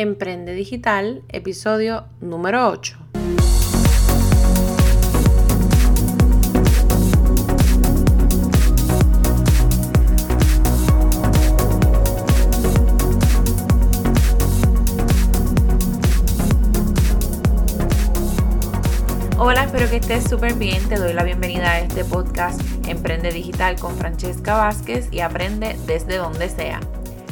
Emprende Digital, episodio número 8. Hola, espero que estés súper bien. Te doy la bienvenida a este podcast Emprende Digital con Francesca Vázquez y aprende desde donde sea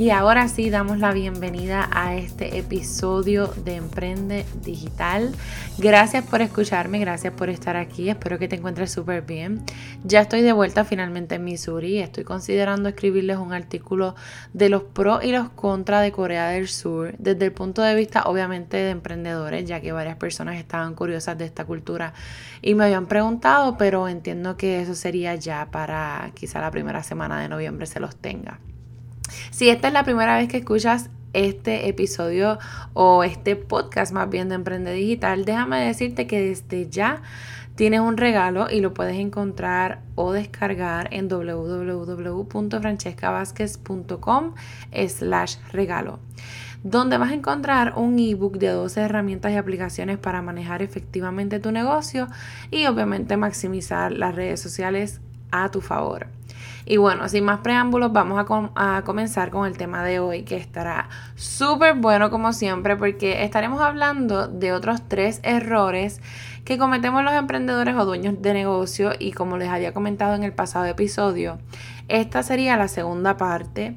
Y ahora sí damos la bienvenida a este episodio de Emprende Digital. Gracias por escucharme, gracias por estar aquí. Espero que te encuentres súper bien. Ya estoy de vuelta finalmente en Missouri. Estoy considerando escribirles un artículo de los pros y los contras de Corea del Sur desde el punto de vista obviamente de emprendedores, ya que varias personas estaban curiosas de esta cultura y me habían preguntado, pero entiendo que eso sería ya para quizá la primera semana de noviembre se los tenga. Si esta es la primera vez que escuchas este episodio o este podcast más bien de Emprende Digital, déjame decirte que desde ya tienes un regalo y lo puedes encontrar o descargar en www.francescavázquez.com slash regalo donde vas a encontrar un ebook de 12 herramientas y aplicaciones para manejar efectivamente tu negocio y obviamente maximizar las redes sociales a tu favor. Y bueno, sin más preámbulos, vamos a, comenzar con el tema de hoy, que estará súper bueno como siempre, porque estaremos hablando de otros tres errores que cometemos los emprendedores o dueños de negocio y como les había comentado en el pasado episodio, esta sería la segunda parte.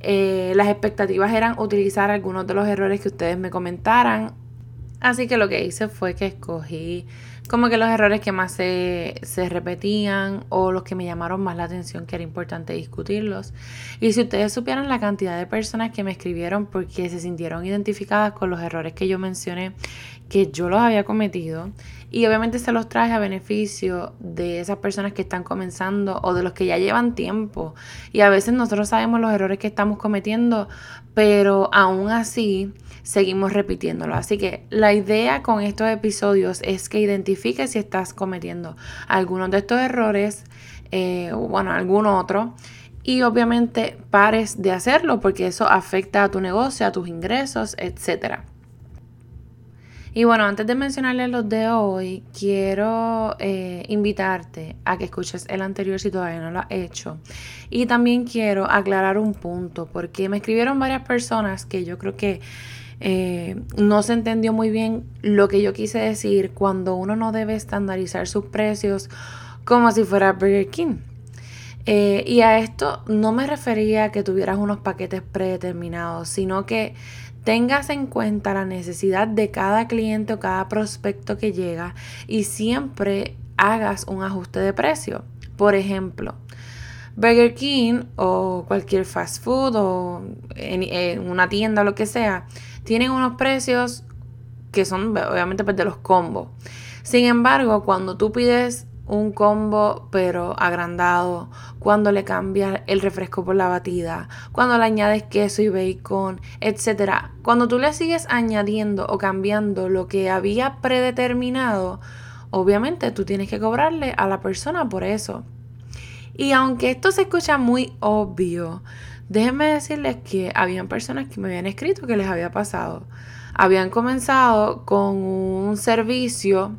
Eh, las expectativas eran utilizar algunos de los errores que ustedes me comentaran, así que lo que hice fue que escogí como que los errores que más se, repetían o los que me llamaron más la atención que era importante discutirlos. Y si ustedes supieran la cantidad de personas que me escribieron porque se sintieron identificadas con los errores que yo mencioné, que yo los había cometido, y obviamente se los traje a beneficio de esas personas que están comenzando o de los que ya llevan tiempo. Y a veces nosotros sabemos los errores que estamos cometiendo, pero aún así seguimos repitiéndolo. Así que la idea con estos episodios es que identifiques si estás cometiendo algunos de estos errores eh, bueno, algún otro. Y obviamente pares de hacerlo porque eso afecta a tu negocio, a tus ingresos, etc. Y bueno, antes de mencionarles los de hoy, quiero eh, invitarte a que escuches el anterior si todavía no lo has hecho. Y también quiero aclarar un punto, porque me escribieron varias personas que yo creo que eh, no se entendió muy bien lo que yo quise decir cuando uno no debe estandarizar sus precios como si fuera Burger King. Eh, y a esto no me refería a que tuvieras unos paquetes predeterminados, sino que tengas en cuenta la necesidad de cada cliente o cada prospecto que llega y siempre hagas un ajuste de precio. Por ejemplo, Burger King o cualquier fast food o en, una tienda o lo que sea, tienen unos precios que son obviamente pues, de los combos. Sin embargo, cuando tú pides un combo pero agrandado, cuando le cambias el refresco por la batida, cuando le añades queso y bacon, etc. Cuando tú le sigues añadiendo o cambiando lo que había predeterminado, obviamente tú tienes que cobrarle a la persona por eso. Y aunque esto se escucha muy obvio, déjenme decirles que habían personas que me habían escrito que les había pasado. Habían comenzado con un servicio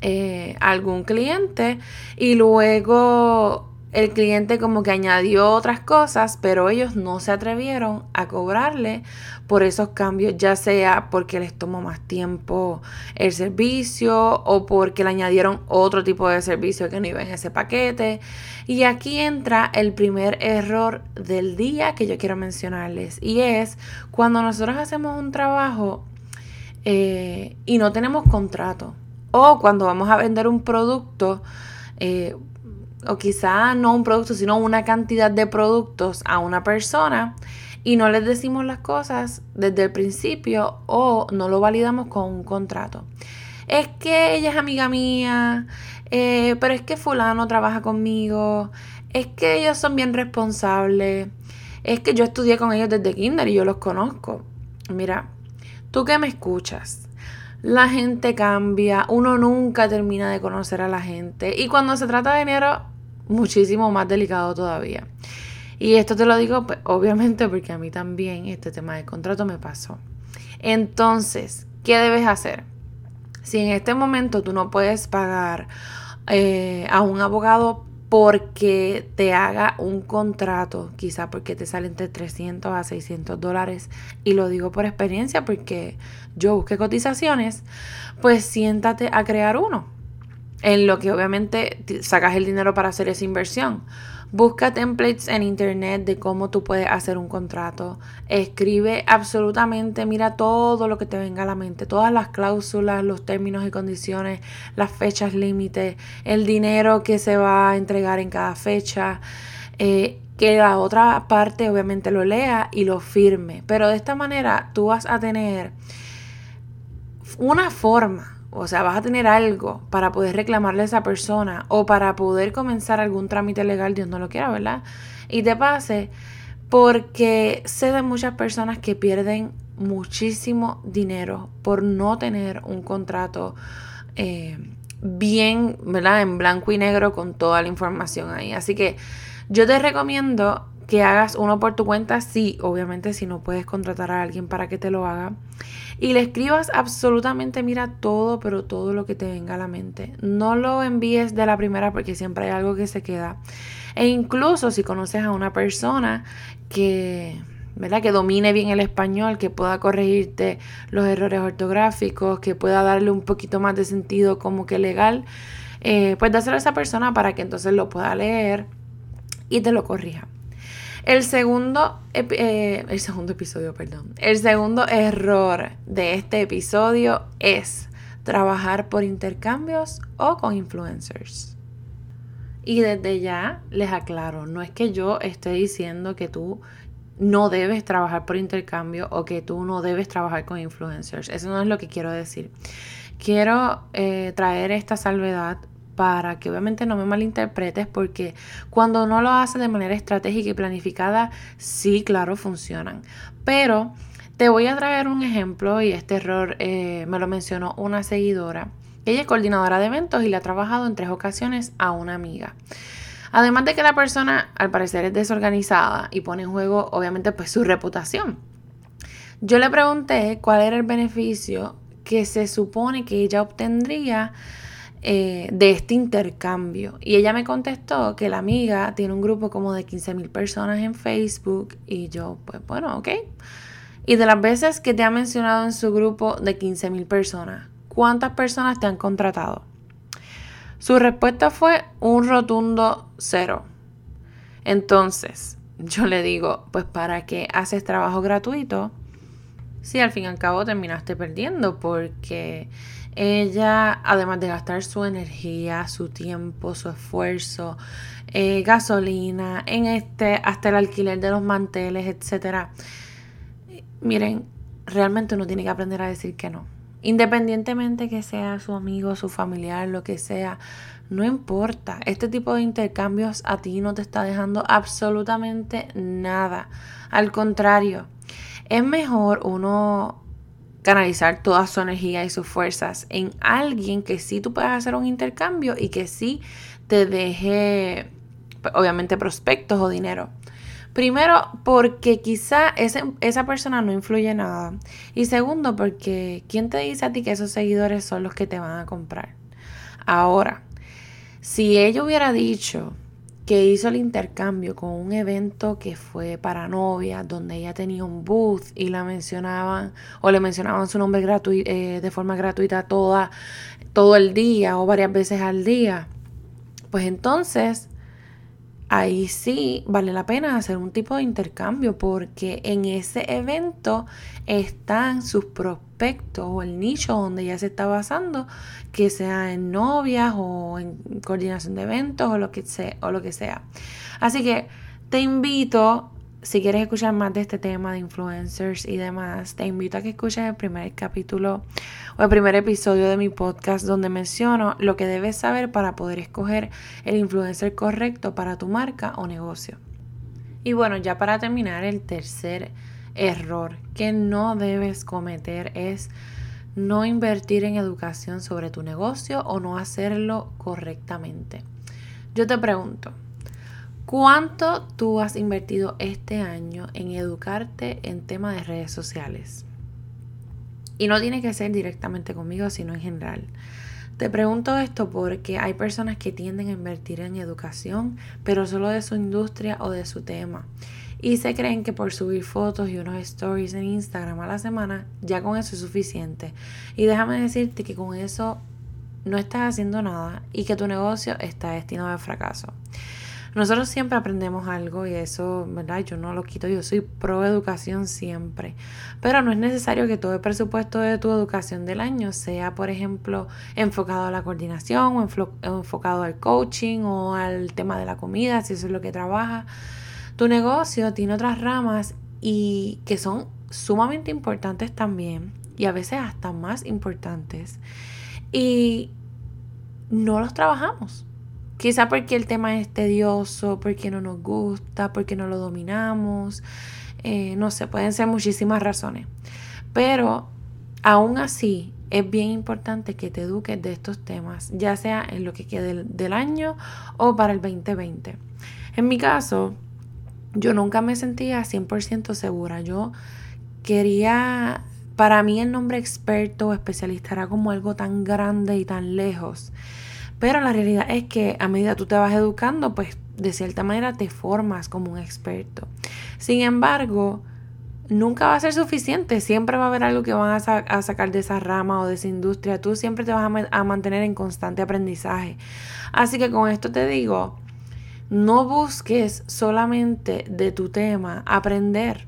eh, algún cliente y luego el cliente como que añadió otras cosas, pero ellos no se atrevieron a cobrarle por esos cambios, ya sea porque les tomó más tiempo el servicio o porque le añadieron otro tipo de servicio que no iba en ese paquete. Y aquí entra el primer error del día que yo quiero mencionarles y es cuando nosotros hacemos un trabajo eh, y no tenemos contrato o cuando vamos a vender un producto. Eh, o quizá no un producto, sino una cantidad de productos a una persona y no les decimos las cosas desde el principio o no lo validamos con un contrato. Es que ella es amiga mía, eh, pero es que fulano trabaja conmigo, es que ellos son bien responsables, es que yo estudié con ellos desde kinder y yo los conozco. Mira, tú que me escuchas, la gente cambia, uno nunca termina de conocer a la gente y cuando se trata de dinero, muchísimo más delicado todavía. Y esto te lo digo pues, obviamente porque a mí también este tema del contrato me pasó. Entonces, ¿qué debes hacer? Si en este momento tú no puedes pagar eh, a un abogado porque te haga un contrato, quizá porque te sale entre 300 a 600 dólares, y lo digo por experiencia porque yo busqué cotizaciones, pues siéntate a crear uno, en lo que obviamente sacas el dinero para hacer esa inversión. Busca templates en internet de cómo tú puedes hacer un contrato. Escribe absolutamente, mira todo lo que te venga a la mente, todas las cláusulas, los términos y condiciones, las fechas límites, el dinero que se va a entregar en cada fecha. Eh, que la otra parte obviamente lo lea y lo firme. Pero de esta manera tú vas a tener una forma o sea, vas a tener algo para poder reclamarle a esa persona o para poder comenzar algún trámite legal, Dios no lo quiera, ¿verdad? Y te pase porque sé de muchas personas que pierden muchísimo dinero por no tener un contrato eh, bien, ¿verdad? En blanco y negro con toda la información ahí. Así que yo te recomiendo que hagas uno por tu cuenta, sí, obviamente si no puedes contratar a alguien para que te lo haga. Y le escribas absolutamente, mira todo, pero todo lo que te venga a la mente. No lo envíes de la primera porque siempre hay algo que se queda. E incluso si conoces a una persona que, ¿verdad? que domine bien el español, que pueda corregirte los errores ortográficos, que pueda darle un poquito más de sentido como que legal, eh, pues dáselo a esa persona para que entonces lo pueda leer y te lo corrija. El segundo, eh, el segundo episodio, perdón. El segundo error de este episodio es trabajar por intercambios o con influencers. Y desde ya les aclaro, no es que yo esté diciendo que tú no debes trabajar por intercambio o que tú no debes trabajar con influencers. Eso no es lo que quiero decir. Quiero eh, traer esta salvedad para que obviamente no me malinterpretes, porque cuando uno lo hace de manera estratégica y planificada, sí, claro, funcionan. Pero te voy a traer un ejemplo y este error eh, me lo mencionó una seguidora. Ella es coordinadora de eventos y le ha trabajado en tres ocasiones a una amiga. Además de que la persona al parecer es desorganizada y pone en juego obviamente pues su reputación. Yo le pregunté cuál era el beneficio que se supone que ella obtendría eh, de este intercambio. Y ella me contestó que la amiga tiene un grupo como de 15 mil personas en Facebook y yo, pues bueno, ok. Y de las veces que te ha mencionado en su grupo de 15 mil personas, ¿cuántas personas te han contratado? Su respuesta fue un rotundo cero. Entonces, yo le digo, pues para qué haces trabajo gratuito si al fin y al cabo terminaste perdiendo porque ella, además de gastar su energía, su tiempo, su esfuerzo, eh, gasolina, en este, hasta el alquiler de los manteles, etcétera. Miren, realmente uno tiene que aprender a decir que no. Independientemente que sea su amigo, su familiar, lo que sea, no importa. Este tipo de intercambios a ti no te está dejando absolutamente nada. Al contrario, es mejor uno canalizar toda su energía y sus fuerzas en alguien que sí tú puedas hacer un intercambio y que sí te deje, obviamente, prospectos o dinero. Primero, porque quizá esa persona no influye nada. Y segundo, porque ¿quién te dice a ti que esos seguidores son los que te van a comprar? Ahora, si ella hubiera dicho, que hizo el intercambio con un evento que fue para novias, donde ella tenía un booth y la mencionaban o le mencionaban su nombre eh, de forma gratuita toda, todo el día o varias veces al día. Pues entonces ahí sí vale la pena hacer un tipo de intercambio porque en ese evento están sus prospectos o el nicho donde ya se está basando, que sea en novias o en coordinación de eventos o lo que sea. O lo que sea. Así que te invito si quieres escuchar más de este tema de influencers y demás, te invito a que escuches el primer capítulo o el primer episodio de mi podcast donde menciono lo que debes saber para poder escoger el influencer correcto para tu marca o negocio. Y bueno, ya para terminar, el tercer error que no debes cometer es no invertir en educación sobre tu negocio o no hacerlo correctamente. Yo te pregunto, ¿cuánto tú has invertido este año en educarte en temas de redes sociales? Y no tiene que ser directamente conmigo, sino en general. Te pregunto esto porque hay personas que tienden a invertir en educación, pero solo de su industria o de su tema y se creen que por subir fotos y unos stories en Instagram a la semana, ya con eso es suficiente. Y déjame decirte que con eso no estás haciendo nada y que tu negocio está destinado al fracaso. Nosotros siempre aprendemos algo y eso, ¿verdad? Yo no lo quito, yo soy pro educación siempre. Pero no es necesario que todo el presupuesto de tu educación del año sea, por ejemplo, enfocado a la coordinación o enfocado al coaching o al tema de la comida, si eso es lo que trabaja. Tu negocio tiene otras ramas y que son sumamente importantes también y a veces hasta más importantes. Y no los trabajamos. Quizá porque el tema es tedioso, porque no nos gusta, porque no lo dominamos. Eh, no sé, pueden ser muchísimas razones. Pero aún así es bien importante que te eduques de estos temas, ya sea en lo que quede del año o para el 2020. En mi caso, yo nunca me sentía 100% segura. Yo quería, para mí el nombre experto o especialista era como algo tan grande y tan lejos. Pero la realidad es que a medida que tú te vas educando, pues de cierta manera te formas como un experto. Sin embargo, nunca va a ser suficiente. Siempre va a haber algo que van a, sacar de esa rama o de esa industria. Tú siempre te vas a mantener en constante aprendizaje. Así que con esto te digo, no busques solamente de tu tema aprender.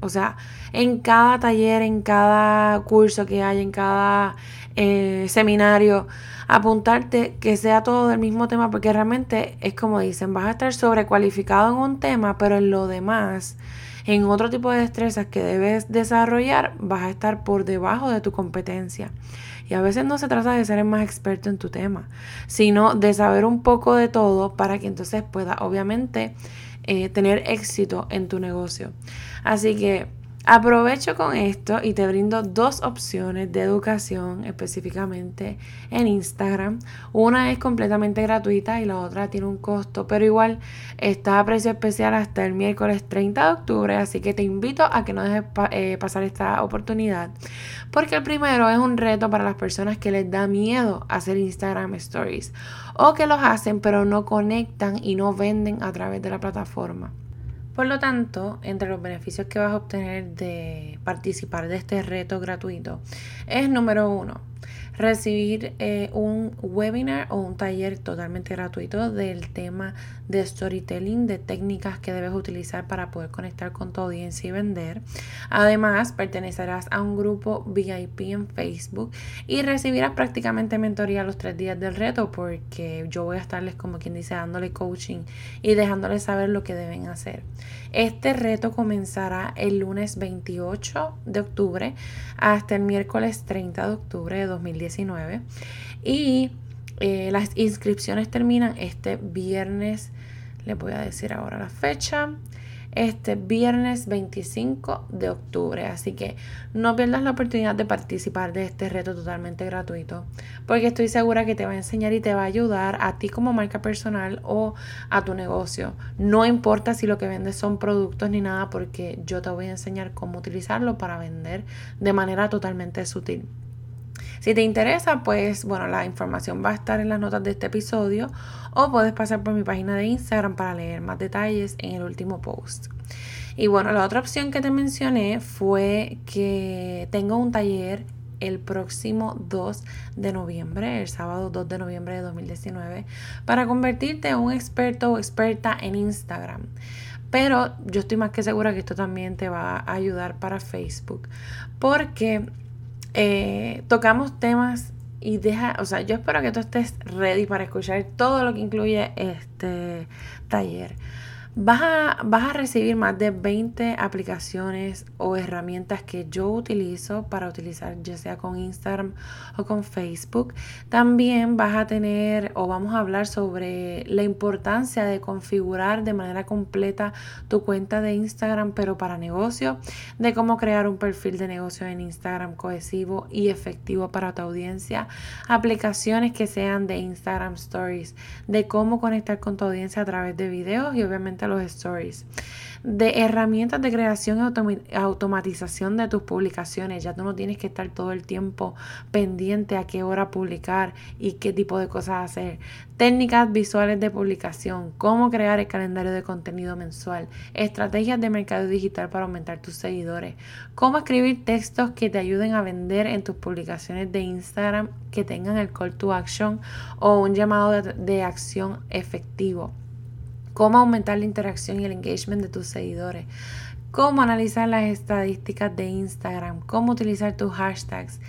O sea, en cada taller, en cada curso que hay, en cada eh, seminario, apuntarte que sea todo del mismo tema, porque realmente es como dicen, vas a estar sobrecualificado en un tema, pero en lo demás, en otro tipo de destrezas que debes desarrollar, vas a estar por debajo de tu competencia. Y a veces no se trata de ser el más experto en tu tema, sino de saber un poco de todo para que entonces pueda obviamente eh, tener éxito en tu negocio. Así que Aprovecho con esto y te brindo dos opciones de educación específicamente en Instagram. Una es completamente gratuita y la otra tiene un costo, pero igual está a precio especial hasta el miércoles 30 de octubre, así que te invito a que no dejes eh, pasar esta oportunidad, porque el primero es un reto para las personas que les da miedo hacer Instagram Stories o que los hacen pero no conectan y no venden a través de la plataforma. Por lo tanto, entre los beneficios que vas a obtener de participar de este reto gratuito es número uno, recibir eh, un webinar o un taller totalmente gratuito del tema de storytelling, de técnicas que debes utilizar para poder conectar con tu audiencia y vender. Además, pertenecerás a un grupo VIP en Facebook y recibirás prácticamente mentoría los tres días del reto porque yo voy a estarles como quien dice dándole coaching y dejándoles saber lo que deben hacer. Este reto comenzará el lunes 28 de octubre hasta el miércoles 30 de octubre de 2019 y eh, las inscripciones terminan este viernes, les voy a decir ahora la fecha, este viernes 25 de octubre. Así que no pierdas la oportunidad de participar de este reto totalmente gratuito, porque estoy segura que te va a enseñar y te va a ayudar a ti como marca personal o a tu negocio. No importa si lo que vendes son productos ni nada, porque yo te voy a enseñar cómo utilizarlo para vender de manera totalmente sutil. Si te interesa, pues bueno, la información va a estar en las notas de este episodio o puedes pasar por mi página de Instagram para leer más detalles en el último post. Y bueno, la otra opción que te mencioné fue que tengo un taller el próximo 2 de noviembre, el sábado 2 de noviembre de 2019, para convertirte en un experto o experta en Instagram. Pero yo estoy más que segura que esto también te va a ayudar para Facebook, porque eh, tocamos temas y deja, o sea, yo espero que tú estés ready para escuchar todo lo que incluye este taller. Vas a, vas a, recibir más de 20 aplicaciones o herramientas que yo utilizo para utilizar ya sea con Instagram o con Facebook. También vas a tener o vamos a hablar sobre la importancia de configurar de manera completa tu cuenta de Instagram pero para negocio, de cómo crear un perfil de negocio en Instagram cohesivo y efectivo para tu audiencia, aplicaciones que sean de Instagram Stories, de cómo conectar con tu audiencia a través de videos y obviamente los stories, de herramientas de creación y automatización de tus publicaciones. Ya tú no tienes que estar todo el tiempo pendiente a qué hora publicar y qué tipo de cosas hacer. Técnicas visuales de publicación, cómo crear el calendario de contenido mensual, estrategias de mercado digital para aumentar tus seguidores, cómo escribir textos que te ayuden a vender en tus publicaciones de Instagram que tengan el call to action o un llamado de, acción efectivo cómo aumentar la interacción y el engagement de tus seguidores, cómo analizar las estadísticas de Instagram, cómo utilizar tus hashtags.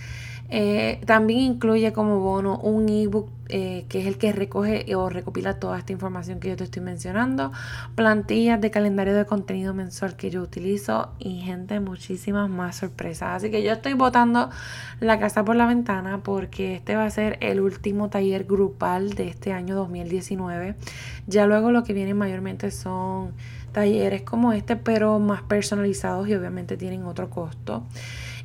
Eh, también incluye como bono un ebook eh, que es el que recoge o recopila toda esta información que yo te estoy mencionando, plantillas de calendario de contenido mensual que yo utilizo y gente, muchísimas más sorpresas. Así que yo estoy botando la casa por la ventana porque este va a ser el último taller grupal de este año 2019. Ya luego lo que viene mayormente son talleres como este, pero más personalizados y obviamente tienen otro costo.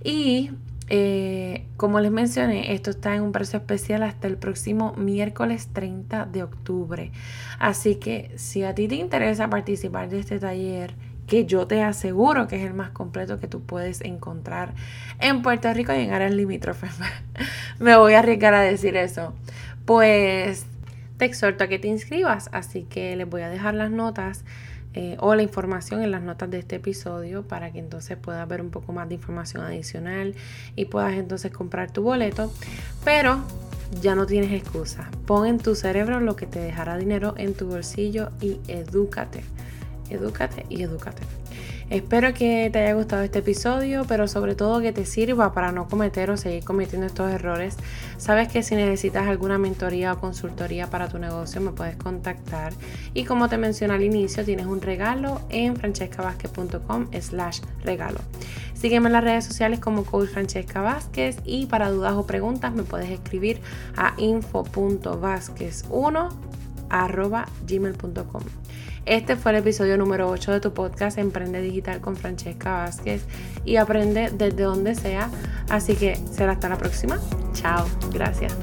Y eh, como les mencioné, esto está en un precio especial hasta el próximo miércoles 30 de octubre. Así que si a ti te interesa participar de este taller, que yo te aseguro que es el más completo que tú puedes encontrar en Puerto Rico y en áreas limítrofes. Me voy a arriesgar a decir eso. Pues te exhorto a que te inscribas, así que les voy a dejar las notas eh, o la información en las notas de este episodio para que entonces puedas ver un poco más de información adicional y puedas entonces comprar tu boleto. Pero ya no tienes excusa. Pon en tu cerebro lo que te dejará dinero en tu bolsillo y edúcate. Edúcate y edúcate. Espero que te haya gustado este episodio, pero sobre todo que te sirva para no cometer o seguir cometiendo estos errores. Sabes que si necesitas alguna mentoría o consultoría para tu negocio me puedes contactar. Y como te mencioné al inicio, tienes un regalo en francescavázquez.com slash regalo. Sígueme en las redes sociales como Coach Francesca y para dudas o preguntas me puedes escribir a info.vázquez1 gmail.com. Este fue el episodio número 8 de tu podcast Emprende Digital con Francesca Vázquez y aprende desde donde sea. Así que será hasta la próxima. Chao. Gracias.